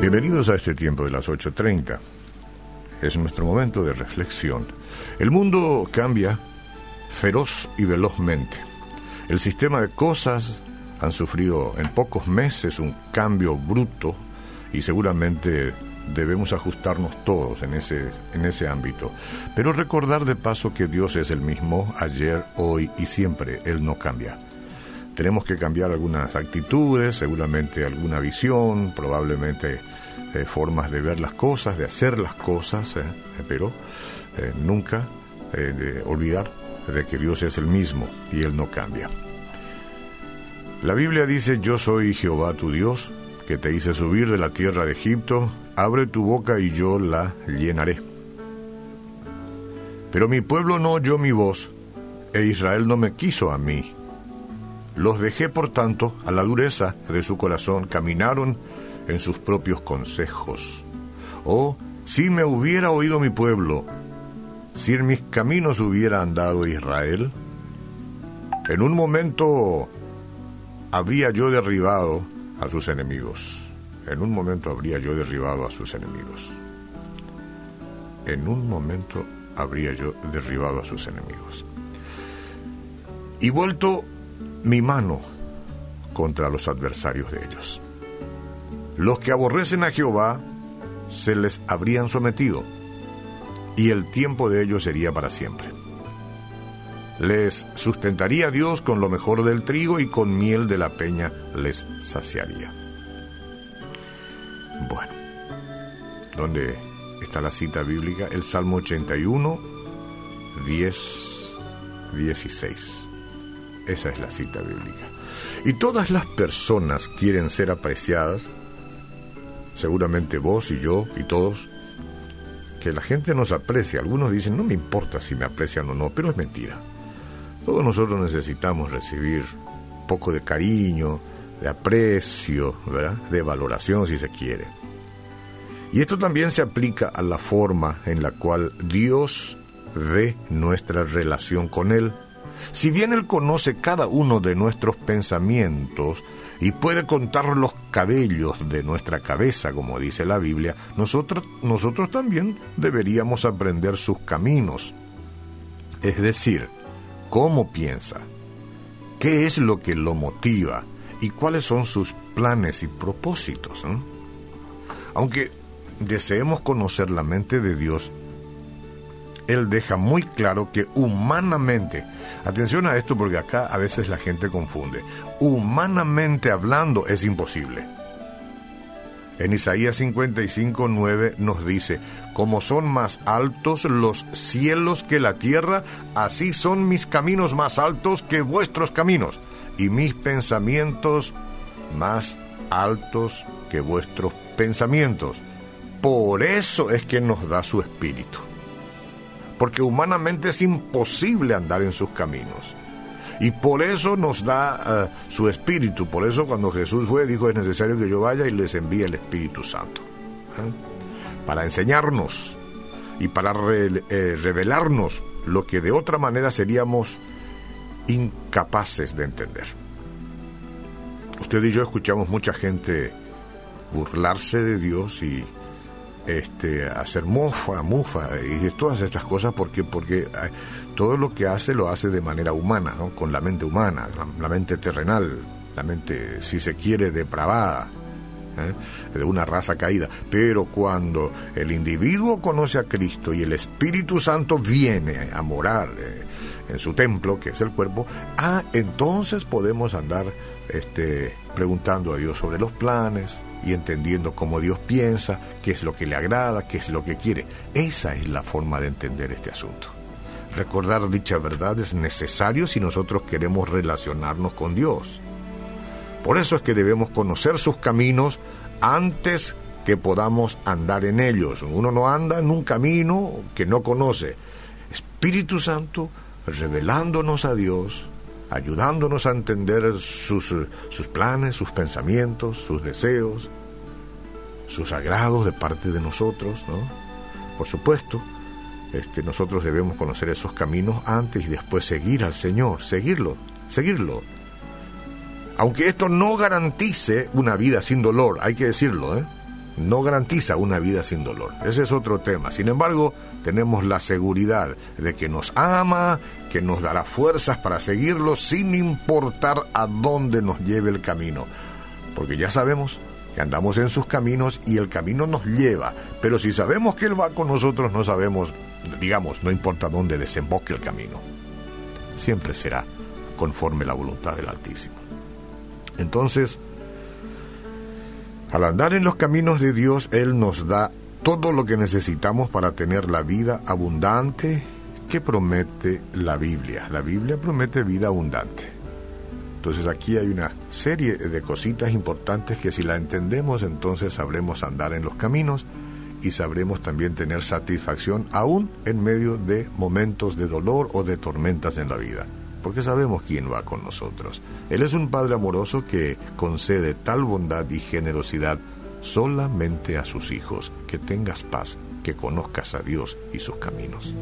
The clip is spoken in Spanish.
Bienvenidos a este tiempo de las 8.30. Es nuestro momento de reflexión. El mundo cambia feroz y velozmente. El sistema de cosas han sufrido en pocos meses un cambio bruto y seguramente debemos ajustarnos todos en ese, en ese ámbito. Pero recordar de paso que Dios es el mismo ayer, hoy y siempre. Él no cambia. Tenemos que cambiar algunas actitudes, seguramente alguna visión, probablemente eh, formas de ver las cosas, de hacer las cosas, eh, pero eh, nunca de olvidar de que Dios es el mismo y Él no cambia. La Biblia dice, yo soy Jehová tu Dios, que te hice subir de la tierra de Egipto, abre tu boca y yo la llenaré. Pero mi pueblo no oyó mi voz, e Israel no me quiso a mí. Los dejé, por tanto, a la dureza de su corazón, caminaron en sus propios consejos. Oh, si me hubiera oído mi pueblo, si en mis caminos hubiera andado Israel, en un momento habría yo derribado a sus enemigos. En un momento habría yo derribado a sus enemigos. En un momento habría yo derribado a sus enemigos. Y vuelto mi mano contra los adversarios de ellos. Los que aborrecen a Jehová se les habrían sometido, y el tiempo de ellos sería para siempre. Les sustentaría Dios con lo mejor del trigo y con miel de la peña les saciaría. Bueno, ¿dónde está la cita bíblica? El Salmo 81, 10, 16. Esa es la cita bíblica. Y todas las personas quieren ser apreciadas seguramente vos y yo y todos, que la gente nos aprecia. Algunos dicen, no me importa si me aprecian o no, pero es mentira. Todos nosotros necesitamos recibir poco de cariño, de aprecio, ¿verdad? de valoración si se quiere. Y esto también se aplica a la forma en la cual Dios ve nuestra relación con Él. Si bien Él conoce cada uno de nuestros pensamientos, y puede contar los cabellos de nuestra cabeza, como dice la Biblia, nosotros, nosotros también deberíamos aprender sus caminos. Es decir, cómo piensa, qué es lo que lo motiva y cuáles son sus planes y propósitos. Aunque deseemos conocer la mente de Dios, Él deja muy claro que humanamente Atención a esto porque acá a veces la gente confunde. Humanamente hablando es imposible. En Isaías 55, 9 nos dice, como son más altos los cielos que la tierra, así son mis caminos más altos que vuestros caminos, y mis pensamientos más altos que vuestros pensamientos. Por eso es que nos da su espíritu porque humanamente es imposible andar en sus caminos. Y por eso nos da eh, su Espíritu. Por eso cuando Jesús fue, dijo, es necesario que yo vaya y les envíe el Espíritu Santo. ¿eh? Para enseñarnos y para eh, revelarnos lo que de otra manera seríamos incapaces de entender. Usted y yo escuchamos mucha gente burlarse de Dios y este, hacer mofa, mufa y todas estas cosas porque, porque eh, todo lo que hace lo hace de manera humana, con la mente humana, la, mente terrenal, la mente, si se quiere, depravada. ¿eh? de una raza caída. Pero cuando el individuo conoce a Cristo y el Espíritu Santo viene a morar eh, en su templo, que es el cuerpo, ah, entonces podemos andar este, preguntando a Dios sobre los planes, y entendiendo cómo Dios piensa, qué es lo que le agrada, qué es lo que quiere. Esa es la forma de entender este asunto. Recordar dicha verdad es necesario si nosotros queremos relacionarnos con Dios. Por eso es que debemos conocer sus caminos antes que podamos andar en ellos. Uno no anda en un camino que no conoce. Espíritu Santo revelándonos a Dios, ayudándonos a entender sus, sus planes, sus pensamientos, sus deseos, sus agrados de parte de nosotros, ¿no? Por supuesto, este, nosotros debemos conocer esos caminos antes y después seguir al Señor, seguirlo, seguirlo. Aunque esto no garantice una vida sin dolor, hay que decirlo, ¿eh? No garantiza una vida sin dolor. Ese es otro tema. Sin embargo, tenemos la seguridad de que nos ama, que nos dará fuerzas para seguirlo sin importar a dónde nos lleve el camino. Porque ya sabemos que andamos en sus caminos y el camino nos lleva. Pero si sabemos que Él va con nosotros, no sabemos, digamos, no importa dónde desemboque el camino. Siempre será conforme la voluntad del Altísimo. Entonces, al andar en los caminos de Dios, Él nos da todo lo que necesitamos para tener la vida abundante que promete la Biblia. La Biblia promete vida abundante. Entonces aquí hay una serie de cositas importantes que si la entendemos entonces sabremos andar en los caminos y sabremos también tener satisfacción aún en medio de momentos de dolor o de tormentas en la vida porque sabemos quién va con nosotros. Él es un Padre amoroso que concede tal bondad y generosidad solamente a sus hijos. Que tengas paz, que conozcas a Dios y sus caminos.